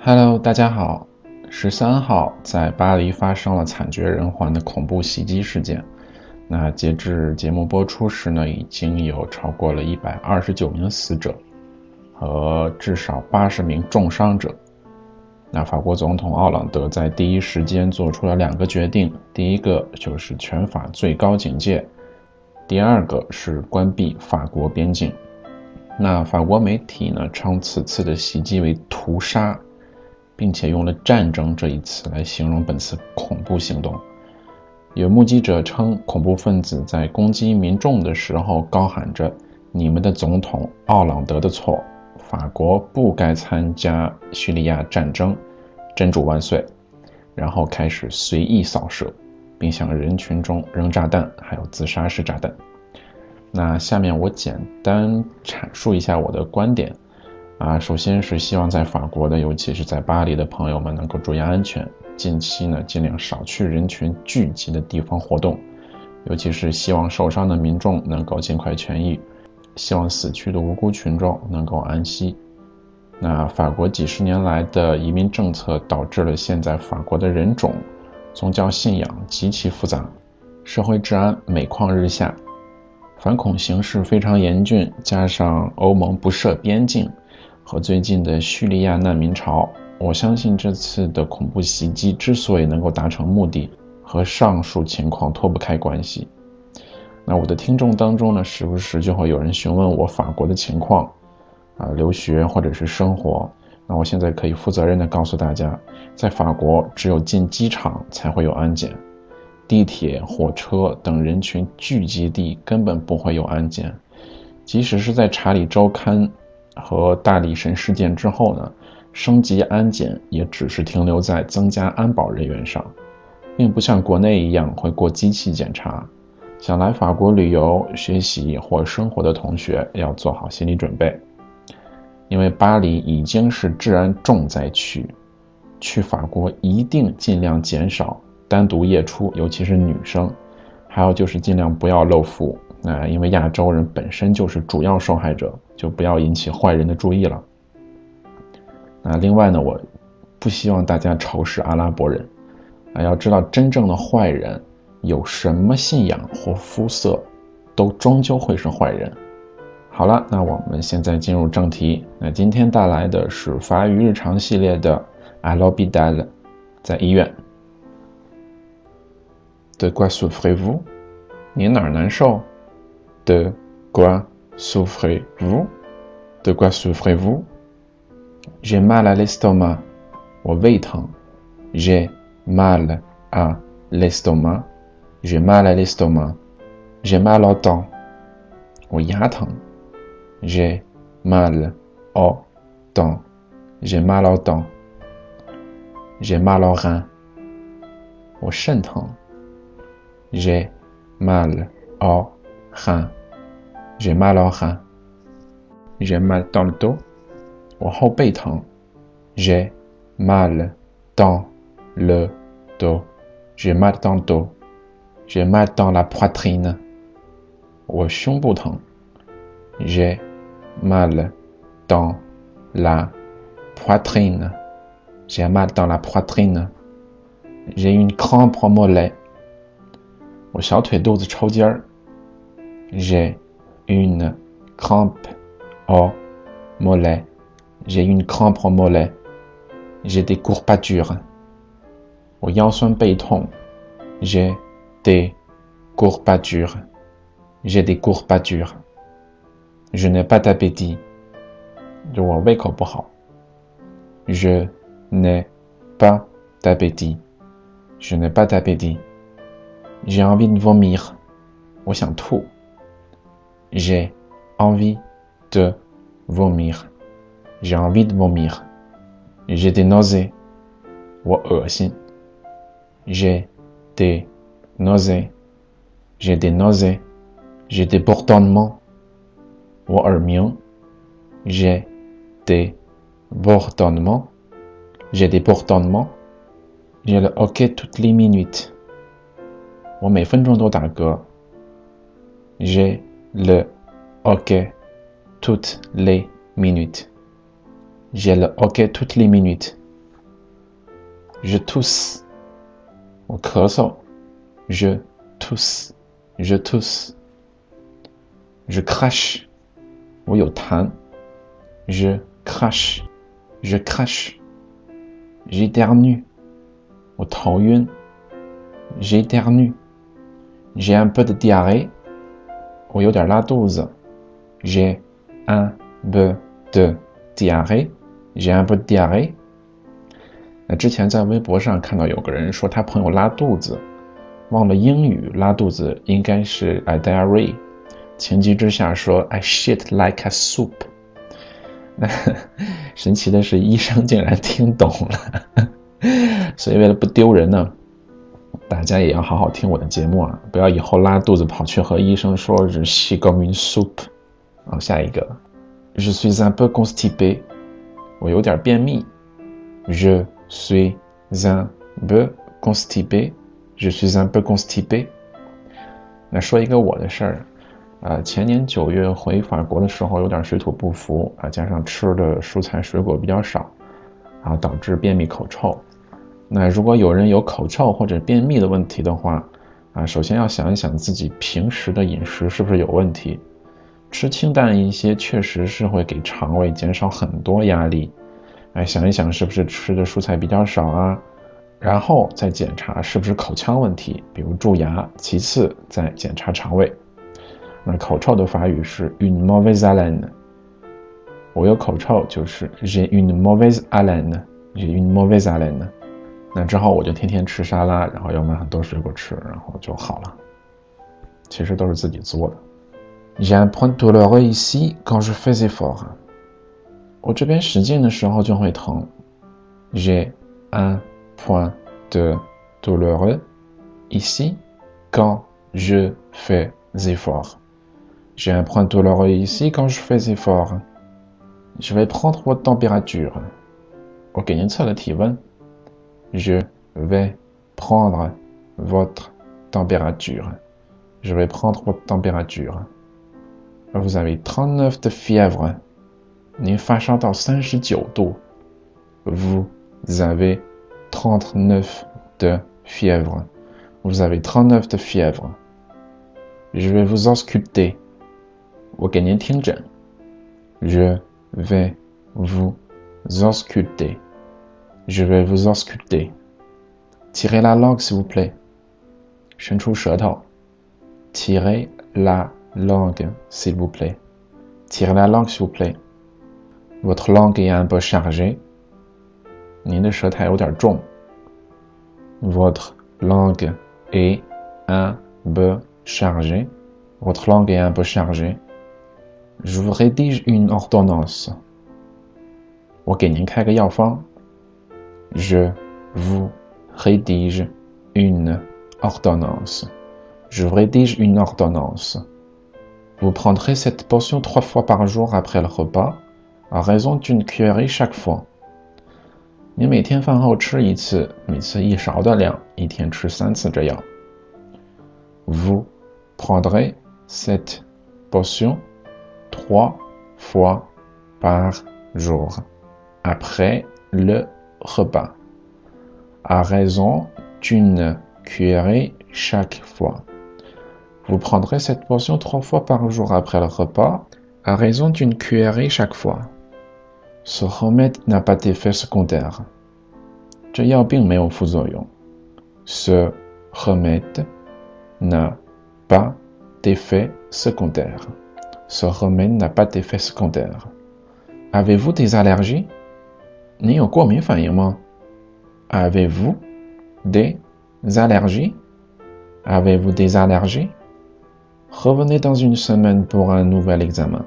Hello，大家好。十三号在巴黎发生了惨绝人寰的恐怖袭击事件。那截至节目播出时呢，已经有超过了一百二十九名死者和至少八十名重伤者。那法国总统奥朗德在第一时间做出了两个决定：第一个就是全法最高警戒；第二个是关闭法国边境。那法国媒体呢称此次的袭击为屠杀，并且用了“战争”这一词来形容本次恐怖行动。有目击者称，恐怖分子在攻击民众的时候高喊着：“你们的总统奥朗德的错，法国不该参加叙利亚战争，真主万岁！”然后开始随意扫射，并向人群中扔炸弹，还有自杀式炸弹。那下面我简单阐述一下我的观点。啊，首先是希望在法国的，尤其是在巴黎的朋友们能够注意安全。近期呢，尽量少去人群聚集的地方活动，尤其是希望受伤的民众能够尽快痊愈，希望死去的无辜群众能够安息。那法国几十年来的移民政策导致了现在法国的人种、宗教信仰极其复杂，社会治安每况日下，反恐形势非常严峻，加上欧盟不设边境和最近的叙利亚难民潮。我相信这次的恐怖袭击之所以能够达成目的，和上述情况脱不开关系。那我的听众当中呢，时不时就会有人询问我法国的情况，啊，留学或者是生活。那我现在可以负责任的告诉大家，在法国只有进机场才会有安检，地铁、火车等人群聚集地根本不会有安检。即使是在查理周刊和大力神事件之后呢。升级安检也只是停留在增加安保人员上，并不像国内一样会过机器检查。想来法国旅游、学习或生活的同学要做好心理准备，因为巴黎已经是治安重灾区。去法国一定尽量减少单独夜出，尤其是女生。还有就是尽量不要露那因为亚洲人本身就是主要受害者，就不要引起坏人的注意了。那另外呢，我不希望大家仇视阿拉伯人啊！要知道，真正的坏人有什么信仰或肤色，都终究会是坏人。好了，那我们现在进入正题。那今天带来的是法语日常系列的 a l o b i d a l 在医院。De quoi souffrez-vous？你哪儿难受？De quoi souffrez-vous？De quoi souffrez-vous？J'ai mal à l'estomac. J'ai mal à l'estomac. J'ai mal à l'estomac. J'ai mal au dents. J'ai mal au dents. J'ai mal au dents. J'ai mal au rein. J'ai mal au rein j'ai mal aux reins, j'ai mal dans le dos, j'ai mal dans le dos, j'ai mal dans le dos, j'ai mal dans la poitrine, j'ai mal dans la poitrine, j'ai mal dans la poitrine, j'ai une crampe au mollet, une crampe au mollet。J'ai une crampe au mollet. J'ai des courbatures. J'ai des courbatures. J'ai des courbatures. Je n'ai pas d'appétit. Je n'ai pas d'appétit. Je n'ai pas d'appétit. J'ai envie de vomir. J'ai envie de vomir. J'ai envie de vomir. J'ai des nausées. J'ai des nausées. J'ai des nausées. J'ai des bourdonnements. J'ai des bourdonnements. J'ai des bourdonnements. J'ai le hockey toutes les minutes. J'ai le hockey toutes les minutes. J'ai le hockey toutes les minutes. Je tousse. Je tousse. Je tousse. Je crache. Je crache. Je crache. J'éternue. J'éternue. J'ai un peu de diarrhée. 我有点拉肚子。J'ai un peu de diarrhée. J'ai un peu de diarrhée. 那之前在微博上看到有个人说他朋友拉肚子，忘了英语拉肚子应该是 a diarrhea，情急之下说 I shit like a soup。那神奇的是医生竟然听懂了，所以为了不丢人呢，大家也要好好听我的节目啊，不要以后拉肚子跑去和医生说是 shit comme une soup。好，下一个，Je suis un peu constipé。我有点便秘。Je suis un peu constipé. Je suis un peu constipé. 那说一个我的事儿，啊，前年九月回法国的时候有点水土不服啊，加上吃的蔬菜水果比较少，啊，导致便秘口臭。那如果有人有口臭或者便秘的问题的话，啊，首先要想一想自己平时的饮食是不是有问题。吃清淡一些，确实是会给肠胃减少很多压力。哎，想一想是不是吃的蔬菜比较少啊？然后再检查是不是口腔问题，比如蛀牙。其次再检查肠胃。那口臭的法语是 une mauvaise haleine。我有口臭就是 j'ai une mauvaise haleine，j'ai une mauvaise haleine。那之后我就天天吃沙拉，然后要买很多水果吃，然后就好了。其实都是自己做的。J'ai un point douloureux ici quand je fais effort。我这边使劲的时候就会疼。J'ai un point de douloureux ici quand je fais effort. J'ai un point douloureux ici quand je fais effort. Je vais prendre votre température. 我给您测了体温。Je vais prendre votre température. Je vais prendre votre température. Vous avez 39 de fièvre. Vous avez 39 de fièvre. Vous avez 39 de fièvre. Je vais vous ausculter. Je vais vous ausculter. Je vais vous ausculter. Tirez la langue, s'il vous plaît. Tirez la langue, s'il vous plaît. Tirez la langue, s'il vous plaît. Votre langue est un peu chargée. Votre langue est un peu chargée. Votre langue est un peu chargée. Je vous rédige une ordonnance. Je vous rédige une ordonnance. Je rédige une ordonnance. Vous prendrez cette potion trois fois par jour après le repas, à raison d'une cuillerée chaque fois. Vous prendrez cette potion trois fois par jour après le repas, à raison d'une cuillerée chaque fois. Vous prendrez cette potion trois fois par jour après le repas, à raison d'une cuillerée chaque fois. Ce remède n'a pas d'effet secondaire. Ce remède n'a pas d'effet secondaire. Ce remède n'a pas d'effet secondaire. Avez-vous des allergies? Avez-vous des allergies? Avez-vous des allergies? Revenez dans une semaine pour un nouvel examen.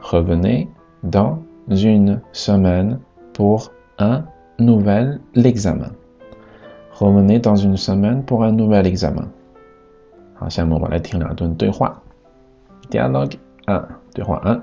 Revenez dans une semaine pour un nouvel examen. Revenez dans une semaine pour un nouvel examen. 好，下面我们来听两段对话。Dialogue 1，对话1。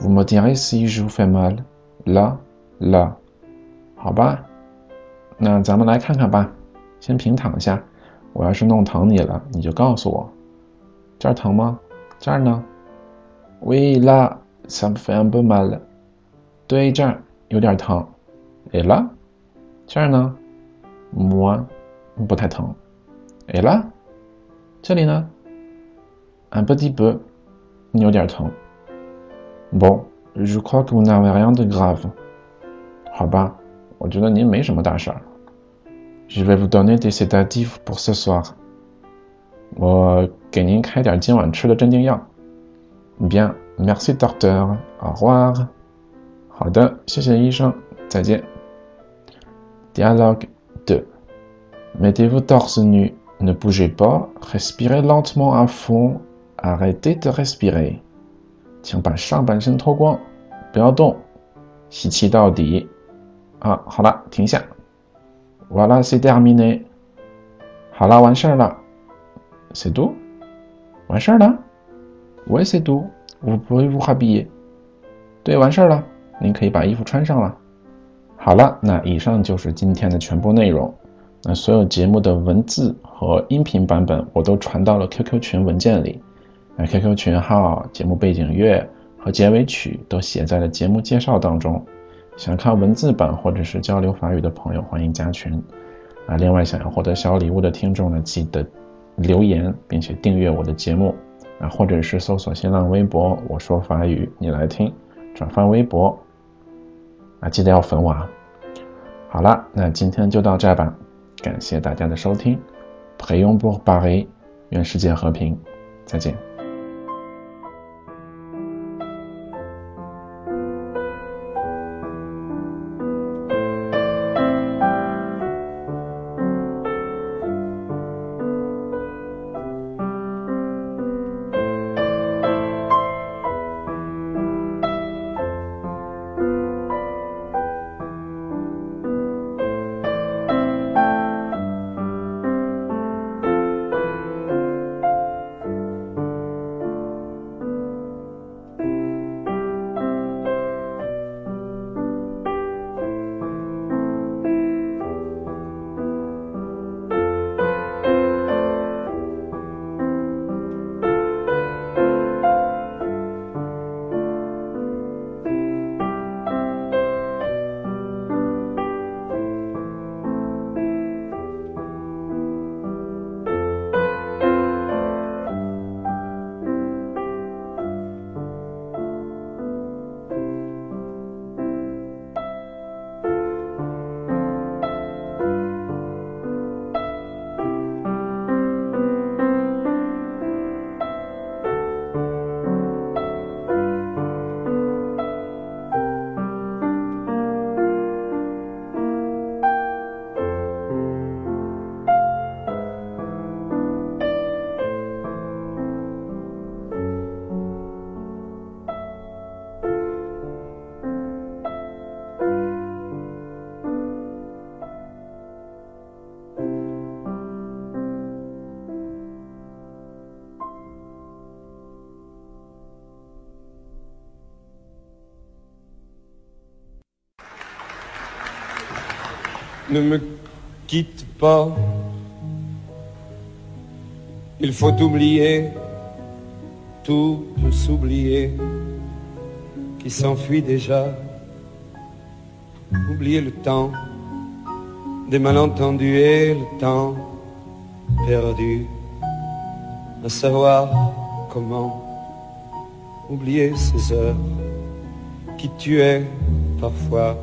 Vous me direz si je vous fais mal. Là, là. 好吧，那咱们来看看吧。先平躺下，我要是弄疼你了，你就告诉我。这儿疼吗？这儿呢？Oui là, ça me fait un peu mal. 对，这儿有点疼。Et là，这儿呢？Moi，不太疼。Et là，这里呢？Un petit peu，有点疼。Bon, je crois que vous n'avez rien de grave. 好吧，我觉得您没什么大事儿。Je vais vous donner des sédatifs pour ce soir. Bien, merci docteur. Au revoir. Dialogue 2. Mettez-vous torse nu, ne bougez pas, respirez lentement à fond, arrêtez de respirer. 请把上半身脱光，不要动，吸气到底。啊，好了，停下。voilà, c'est terminé. 好了，完事儿了。C'est tout? 完事儿了？Oui, c'est tout. Vous pouvez vous habiller. 对，完事儿了。您可以把衣服穿上了。好了，那以上就是今天的全部内容。那所有节目的文字和音频版本我都传到了 QQ 群文件里。QQ 群号、节目背景乐和结尾曲都写在了节目介绍当中。想看文字版或者是交流法语的朋友，欢迎加群啊！另外，想要获得小礼物的听众呢，记得留言并且订阅我的节目啊，或者是搜索新浪微博“我说法语你来听”，转发微博啊，记得要粉我。啊。好了，那今天就到这吧，感谢大家的收听，培用不巴黑，愿世界和平，再见。Ne me quitte pas, Il faut oublier, tout s'oublier, qui s'enfuit déjà. Oublier le temps. Des malentendus et le temps perdu. À savoir comment oublier ces heures qui tuaient parfois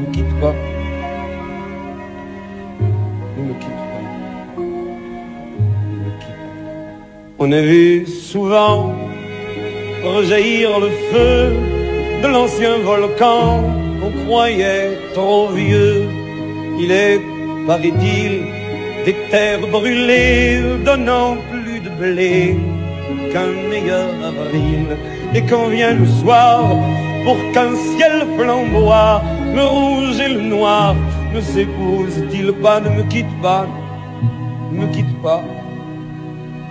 Ne quitte pas, ne me quitte pas, ne me quitte pas. On a vu souvent rejaillir le feu de l'ancien volcan qu'on croyait trop vieux. Il est, paraît-il, des terres brûlées donnant plus de blé qu'un meilleur avril. Et quand vient le soir, pour qu'un ciel flamboie, le rouge et le noir ne s'épousent-ils pas Ne me quitte pas, ne me quitte pas,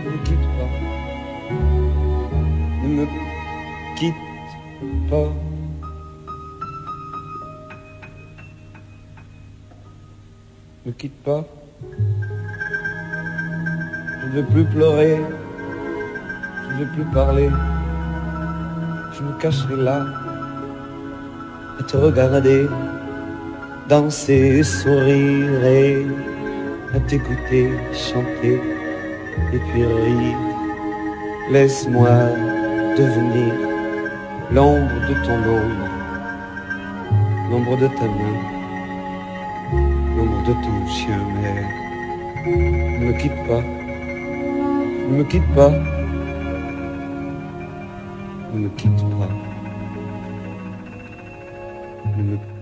ne me quitte pas, ne me quitte pas. Ne quitte pas. Je ne veux plus pleurer. Je ne veux plus parler. Je me cacherai là te regarder, danser, sourire et à t'écouter chanter et puis rire. Laisse-moi devenir l'ombre de ton ombre, l'ombre de ta main, l'ombre de ton chien, mais ne me quitte pas, ne me quitte pas, ne me quitte pas, eine